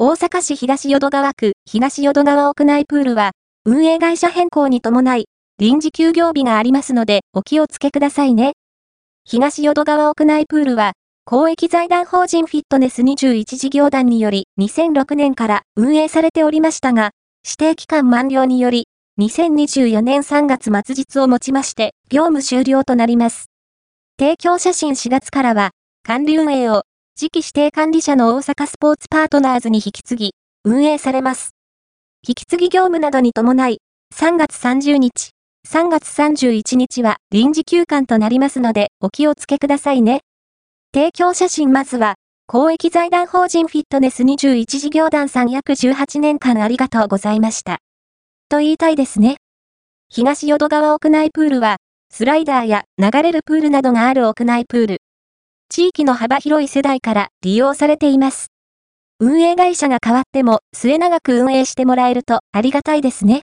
大阪市東淀川区東淀川屋内プールは、運営会社変更に伴い、臨時休業日がありますのでお気をつけくださいね。東淀川屋内プールは、公益財団法人フィットネス21事業団により2006年から運営されておりましたが、指定期間満了により、2024年3月末日をもちまして、業務終了となります。提供写真4月からは、管理運営を、次期指定管理者の大阪スポーツパートナーズに引き継ぎ、運営されます。引き継ぎ業務などに伴い、3月30日、3月31日は臨時休館となりますので、お気をつけくださいね。提供写真まずは、公益財団法人フィットネス21事業団さん約18年間ありがとうございました。と言いたいですね。東淀川屋内プールは、スライダーや流れるプールなどがある屋内プール。地域の幅広い世代から利用されています。運営会社が変わっても末永く運営してもらえるとありがたいですね。